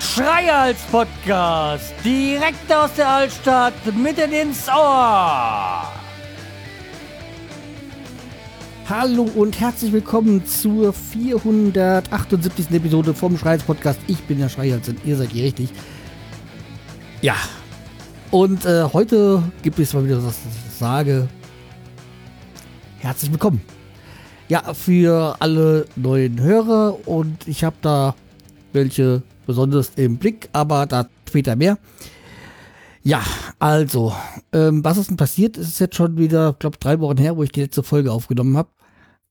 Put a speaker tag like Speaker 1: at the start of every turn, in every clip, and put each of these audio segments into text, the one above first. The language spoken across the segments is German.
Speaker 1: Schreihals Podcast, direkt aus der Altstadt, mitten ins Ohr.
Speaker 2: Hallo und herzlich willkommen zur 478. Episode vom Schreihals Podcast. Ich bin der Schreihals und ihr seid hier richtig. Ja, und äh, heute gibt es mal wieder was ich sage. Herzlich willkommen. Ja, für alle neuen Hörer und ich habe da welche besonders im Blick, aber da später mehr. Ja, also, ähm, was ist denn passiert? Es ist jetzt schon wieder, glaube drei Wochen her, wo ich die letzte Folge aufgenommen habe.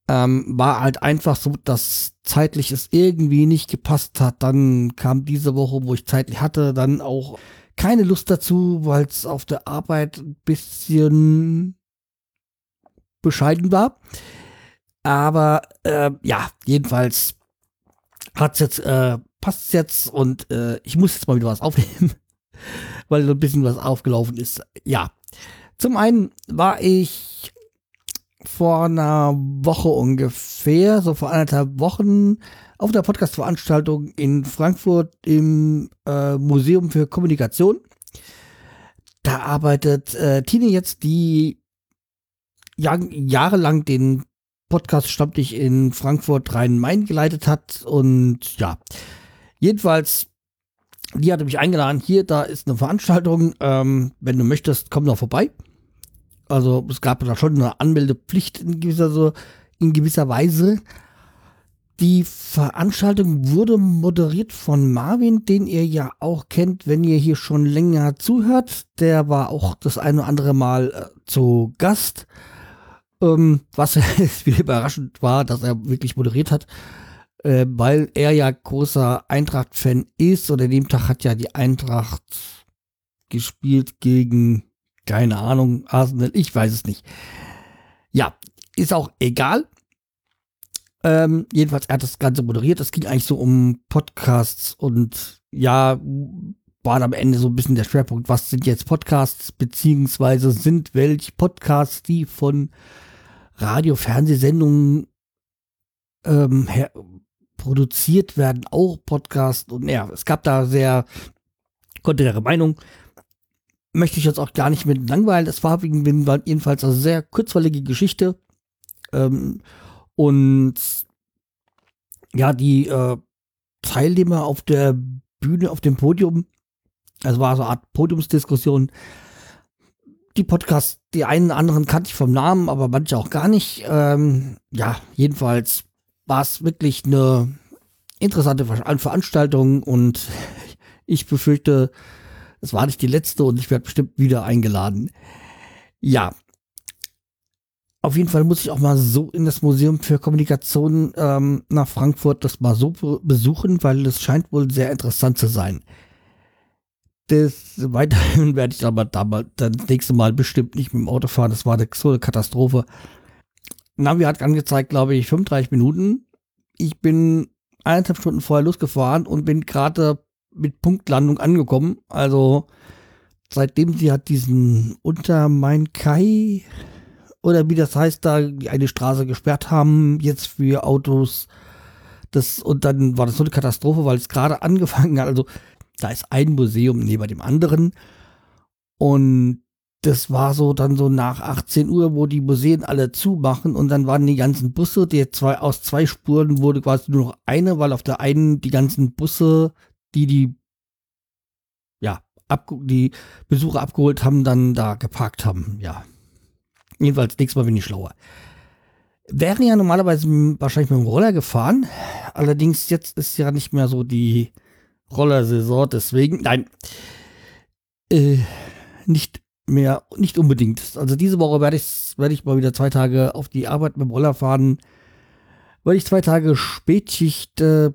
Speaker 2: Ähm, war halt einfach so, dass zeitlich es irgendwie nicht gepasst hat. Dann kam diese Woche, wo ich zeitlich hatte, dann auch keine Lust dazu, weil es auf der Arbeit ein bisschen bescheiden war. Aber äh, ja, jedenfalls hat's jetzt, äh, passt jetzt und äh, ich muss jetzt mal wieder was aufnehmen, weil so ein bisschen was aufgelaufen ist. Ja, zum einen war ich vor einer Woche ungefähr, so vor anderthalb Wochen, auf der Podcast-Veranstaltung in Frankfurt im äh, Museum für Kommunikation. Da arbeitet äh, Tine jetzt, die jahr jahrelang den Podcast Stammtisch in Frankfurt Rhein-Main geleitet hat. Und ja, jedenfalls, die hatte mich eingeladen. Hier, da ist eine Veranstaltung. Ähm, wenn du möchtest, komm doch vorbei. Also es gab da schon eine Anmeldepflicht in gewisser, so, in gewisser Weise. Die Veranstaltung wurde moderiert von Marvin, den ihr ja auch kennt, wenn ihr hier schon länger zuhört. Der war auch das eine oder andere Mal äh, zu Gast. Ähm, was wieder überraschend war, dass er wirklich moderiert hat, äh, weil er ja großer Eintracht-Fan ist. Und an dem Tag hat ja die Eintracht gespielt gegen, keine Ahnung, Arsenal, ich weiß es nicht. Ja, ist auch egal. Ähm, jedenfalls, er hat das Ganze moderiert. Es ging eigentlich so um Podcasts und ja, war am Ende so ein bisschen der Schwerpunkt. Was sind jetzt Podcasts, beziehungsweise sind welche Podcasts, die von Radio, Fernsehsendungen ähm, her produziert werden, auch Podcasts und ja, es gab da sehr konträre Meinung. Möchte ich jetzt auch gar nicht mit langweilen. Es war jedenfalls eine sehr kurzweilige Geschichte. Ähm, und ja, die äh, Teilnehmer auf der Bühne, auf dem Podium, also war so eine Art Podiumsdiskussion. Die Podcasts, die einen anderen kannte ich vom Namen, aber manche auch gar nicht. Ähm, ja, jedenfalls war es wirklich eine interessante Veranstaltung und ich befürchte, es war nicht die letzte und ich werde bestimmt wieder eingeladen. Ja, auf jeden Fall muss ich auch mal so in das Museum für Kommunikation ähm, nach Frankfurt das mal so besuchen, weil es scheint wohl sehr interessant zu sein. Das weiterhin werde ich aber damals, das nächste Mal bestimmt nicht mit dem Auto fahren. Das war eine, so eine Katastrophe. Navi hat angezeigt, glaube ich, 35 Minuten. Ich bin eineinhalb Stunden vorher losgefahren und bin gerade mit Punktlandung angekommen. Also seitdem sie hat diesen Unter Main Kai oder wie das heißt, da eine Straße gesperrt haben, jetzt für Autos. Das, und dann war das so eine Katastrophe, weil es gerade angefangen hat. Also, da ist ein Museum neben dem anderen. Und das war so dann so nach 18 Uhr, wo die Museen alle zumachen und dann waren die ganzen Busse, die zwei, aus zwei Spuren wurde quasi nur noch eine, weil auf der einen die ganzen Busse, die die, ja, ab, die Besucher abgeholt haben, dann da geparkt haben, ja. Jedenfalls nächstes Mal bin ich schlauer. Wäre ja normalerweise wahrscheinlich mit dem Roller gefahren. Allerdings jetzt ist ja nicht mehr so die Rollersaison, deswegen, nein, äh, nicht mehr, nicht unbedingt. Also diese Woche werde ich, werde ich mal wieder zwei Tage auf die Arbeit mit dem Roller fahren, weil ich zwei Tage Spätschicht äh,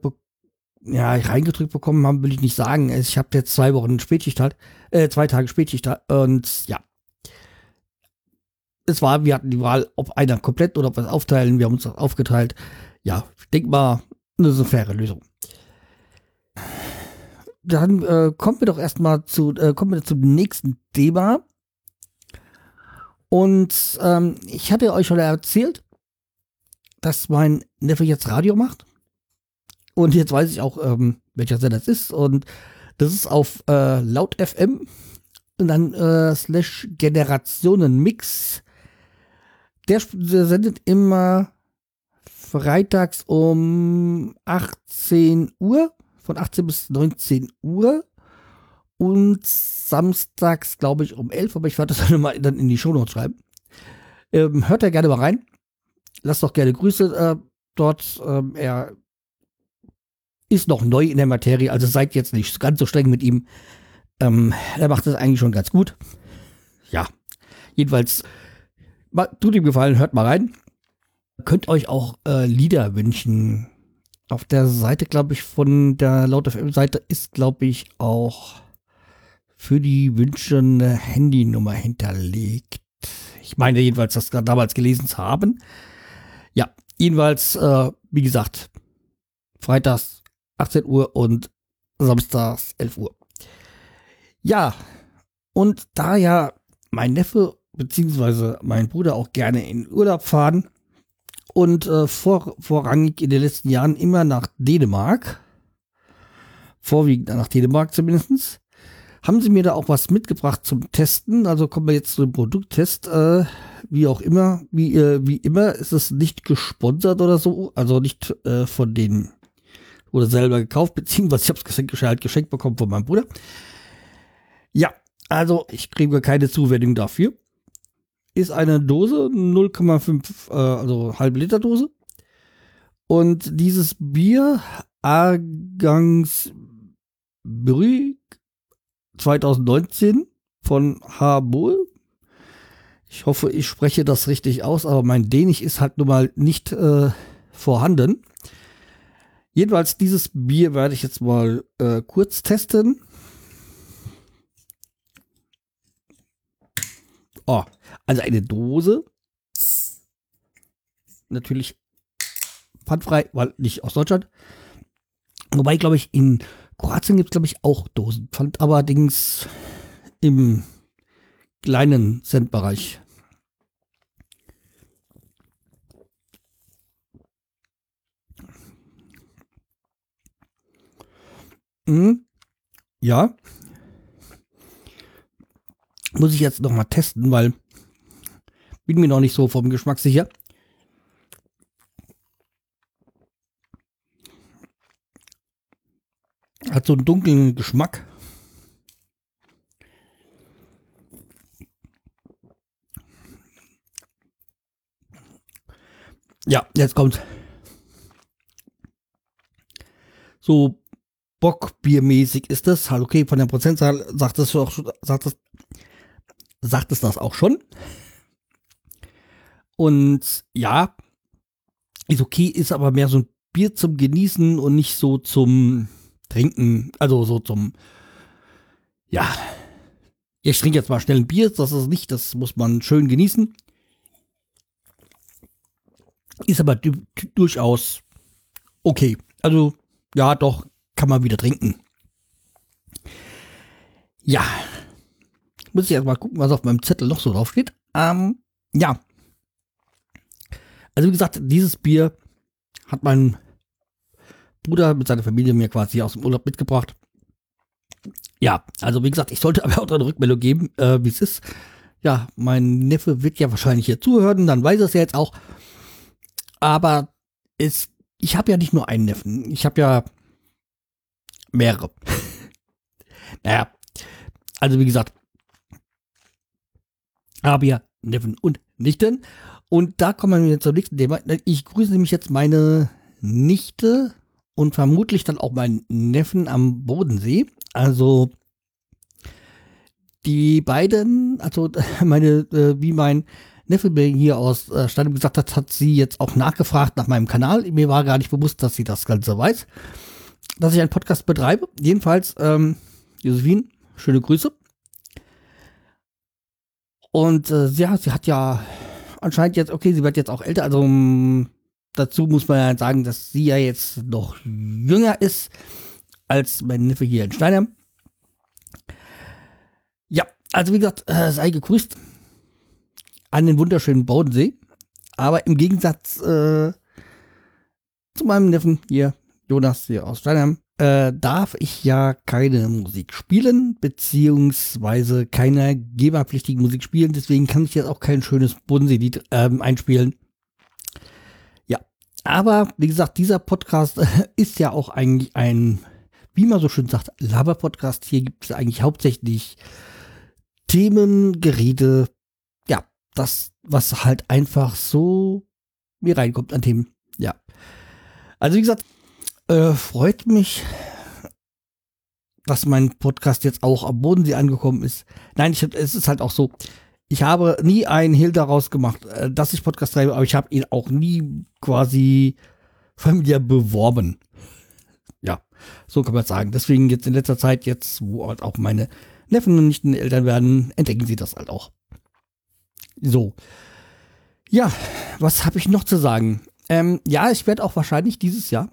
Speaker 2: ja, reingedrückt bekommen habe, will ich nicht sagen. Ich habe jetzt zwei Wochen Spätschicht halt, äh, zwei Tage Spätschicht halt, und ja, es war, wir hatten die Wahl, ob einer komplett oder ob wir es aufteilen. Wir haben uns das aufgeteilt. Ja, ich denke mal, eine so faire Lösung. Dann äh, kommen wir doch erstmal zu, äh, kommen wir zum nächsten Thema. Und ähm, ich hatte euch schon erzählt, dass mein Neffe jetzt Radio macht. Und jetzt weiß ich auch, ähm, welcher Sender das ist. Und das ist auf äh, Laut FM und dann äh, slash Generationenmix. Der, der sendet immer freitags um 18 Uhr, von 18 bis 19 Uhr. Und samstags, glaube ich, um 11, aber ich werde das dann mal dann in die Shownotes schreiben. Ähm, hört da gerne mal rein. Lasst doch gerne Grüße äh, dort. Ähm, er ist noch neu in der Materie, also seid jetzt nicht ganz so streng mit ihm. Ähm, er macht das eigentlich schon ganz gut. Ja, jedenfalls, tut ihm gefallen, hört mal rein. Könnt euch auch äh, Lieder wünschen. Auf der Seite, glaube ich, von der Laut FM-Seite ist, glaube ich, auch für die Wünsche eine Handynummer hinterlegt. Ich meine jedenfalls, das damals gelesen zu haben. Ja, jedenfalls, äh, wie gesagt, freitags 18 Uhr und samstags 11 Uhr. Ja, und da ja mein Neffe bzw. mein Bruder auch gerne in Urlaub fahren und äh, vor, vorrangig in den letzten Jahren immer nach Dänemark, vorwiegend nach Dänemark zumindest, haben sie mir da auch was mitgebracht zum Testen. Also kommen wir jetzt zum Produkttest. Äh, wie auch immer, wie, äh, wie immer ist es nicht gesponsert oder so, also nicht äh, von denen oder selber gekauft, beziehungsweise ich habe es geschenkt, halt geschenkt bekommen von meinem Bruder. Ja, also ich kriege keine Zuwendung dafür. Ist eine Dose, 0,5, äh, also halbe Liter Dose. Und dieses Bier, Argangs Brüg 2019 von Habol. Ich hoffe, ich spreche das richtig aus, aber mein Dänisch ist halt nun mal nicht äh, vorhanden. Jedenfalls, dieses Bier werde ich jetzt mal äh, kurz testen. Oh, also eine Dose. Natürlich pfandfrei, weil nicht aus Deutschland. Wobei, glaube ich, in Kroatien gibt es, glaube ich, auch Dosenpfand, allerdings im kleinen Centbereich. Mhm. Ja, muss ich jetzt noch mal testen, weil bin mir noch nicht so vom Geschmack sicher. Hat so einen dunklen Geschmack. Ja, jetzt kommt so Bockbiermäßig ist das. Halt okay, von der Prozentzahl sagt es auch, sagt es sagt es das auch schon. Und ja, ist okay, ist aber mehr so ein Bier zum Genießen und nicht so zum Trinken, also so zum, ja, ich trinke jetzt mal schnell ein Bier, das ist nicht, das muss man schön genießen. Ist aber durchaus okay. Also, ja, doch, kann man wieder trinken. Ja, muss ich erst mal gucken, was auf meinem Zettel noch so drauf steht. Ähm, ja. Also wie gesagt, dieses Bier hat mein Bruder mit seiner Familie mir quasi aus dem Urlaub mitgebracht. Ja, also wie gesagt, ich sollte aber auch eine Rückmeldung geben, äh, wie es ist. Ja, mein Neffe wird ja wahrscheinlich hier zuhören, dann weiß er es ja jetzt auch. Aber es, ich habe ja nicht nur einen Neffen, ich habe ja mehrere. naja, also wie gesagt, habe ja Neffen und Nichten. Und da kommen wir zum nächsten Thema. Ich grüße nämlich jetzt meine Nichte und vermutlich dann auch meinen Neffen am Bodensee. Also die beiden, also meine, äh, wie mein Neffe mir hier aus äh, Steinem gesagt hat, hat sie jetzt auch nachgefragt nach meinem Kanal. Mir war gar nicht bewusst, dass sie das Ganze weiß, dass ich einen Podcast betreibe. Jedenfalls, ähm, Josephine, schöne Grüße. Und äh, ja, sie hat ja anscheinend jetzt, okay, sie wird jetzt auch älter, also um, dazu muss man ja sagen, dass sie ja jetzt noch jünger ist als mein Neffe hier in Steinheim. Ja, also wie gesagt, äh, sei gegrüßt. an den wunderschönen Bodensee. Aber im Gegensatz äh, zu meinem Neffen hier, Jonas hier aus Steinheim, äh, darf ich ja keine Musik spielen, beziehungsweise keine geberpflichtige Musik spielen. Deswegen kann ich jetzt auch kein schönes Bodensee-Lied ähm, einspielen. Ja, aber wie gesagt, dieser Podcast ist ja auch eigentlich ein, wie man so schön sagt, Laber-Podcast. Hier gibt es eigentlich hauptsächlich Themen, Gerede, ja, das, was halt einfach so mir reinkommt an Themen. Ja. Also wie gesagt, äh, freut mich, dass mein Podcast jetzt auch am Bodensee angekommen ist. Nein, ich, es ist halt auch so. Ich habe nie einen Hehl daraus gemacht, äh, dass ich Podcast schreibe, aber ich habe ihn auch nie quasi familiär beworben. Ja, so kann man sagen. Deswegen jetzt in letzter Zeit, jetzt, wo halt auch meine Neffen und Nichten Eltern werden, entdecken sie das halt auch. So. Ja, was habe ich noch zu sagen? Ähm, ja, ich werde auch wahrscheinlich dieses Jahr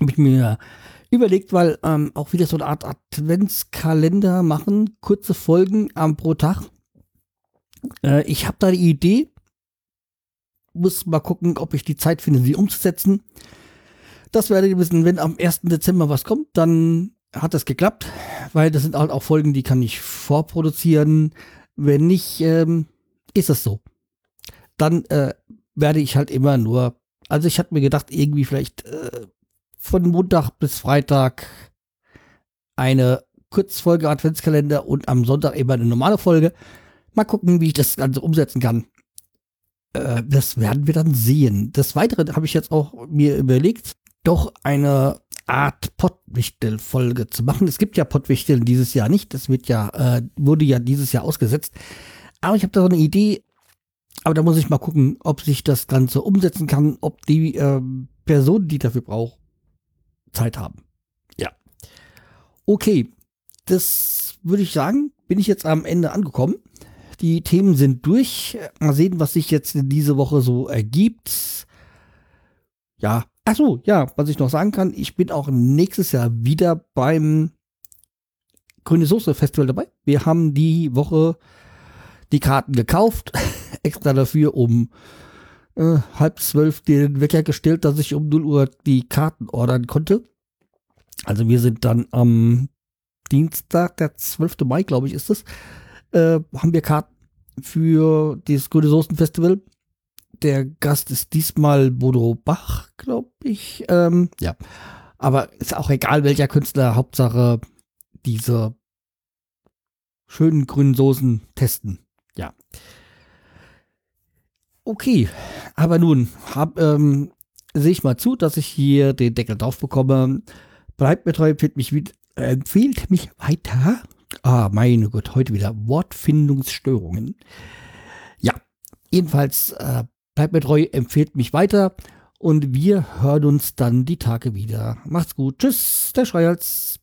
Speaker 2: habe ich mir überlegt, weil ähm, auch wieder so eine Art Adventskalender machen, kurze Folgen ähm, pro Tag. Äh, ich habe da die Idee, muss mal gucken, ob ich die Zeit finde, sie umzusetzen. Das werde ich wissen, wenn am 1. Dezember was kommt, dann hat das geklappt, weil das sind halt auch Folgen, die kann ich vorproduzieren. Wenn nicht, ähm, ist es so. Dann äh, werde ich halt immer nur, also ich hatte mir gedacht, irgendwie vielleicht äh, von Montag bis Freitag eine Kurzfolge Adventskalender und am Sonntag eben eine normale Folge. Mal gucken, wie ich das Ganze umsetzen kann. Äh, das werden wir dann sehen. Des Weiteren habe ich jetzt auch mir überlegt, doch eine Art Pottwichtel-Folge zu machen. Es gibt ja Pottwichtel dieses Jahr nicht. Das wird ja, äh, wurde ja dieses Jahr ausgesetzt. Aber ich habe da so eine Idee. Aber da muss ich mal gucken, ob sich das Ganze umsetzen kann, ob die äh, Person, die dafür braucht, Zeit haben. Ja. Okay, das würde ich sagen, bin ich jetzt am Ende angekommen. Die Themen sind durch. Mal sehen, was sich jetzt diese Woche so ergibt. Ja, ach so, ja, was ich noch sagen kann, ich bin auch nächstes Jahr wieder beim Grüne Soße Festival dabei. Wir haben die Woche die Karten gekauft, extra dafür, um äh, halb zwölf den Wecker gestellt, dass ich um 0 Uhr die Karten ordern konnte. Also wir sind dann am Dienstag, der 12. Mai, glaube ich, ist es, äh, haben wir Karten für das Grüne Soßen Festival. Der Gast ist diesmal Bodo Bach, glaube ich. Ähm, ja, aber ist auch egal, welcher Künstler. Hauptsache diese schönen grünen Soßen testen. Ja. Okay, aber nun ähm, sehe ich mal zu, dass ich hier den Deckel drauf bekomme. Bleibt mir treu, empfiehlt mich, empfiehlt mich weiter. Ah, meine Gott, heute wieder Wortfindungsstörungen. Ja, jedenfalls äh, bleibt mir treu, empfiehlt mich weiter und wir hören uns dann die Tage wieder. Macht's gut. Tschüss, der Schreihals.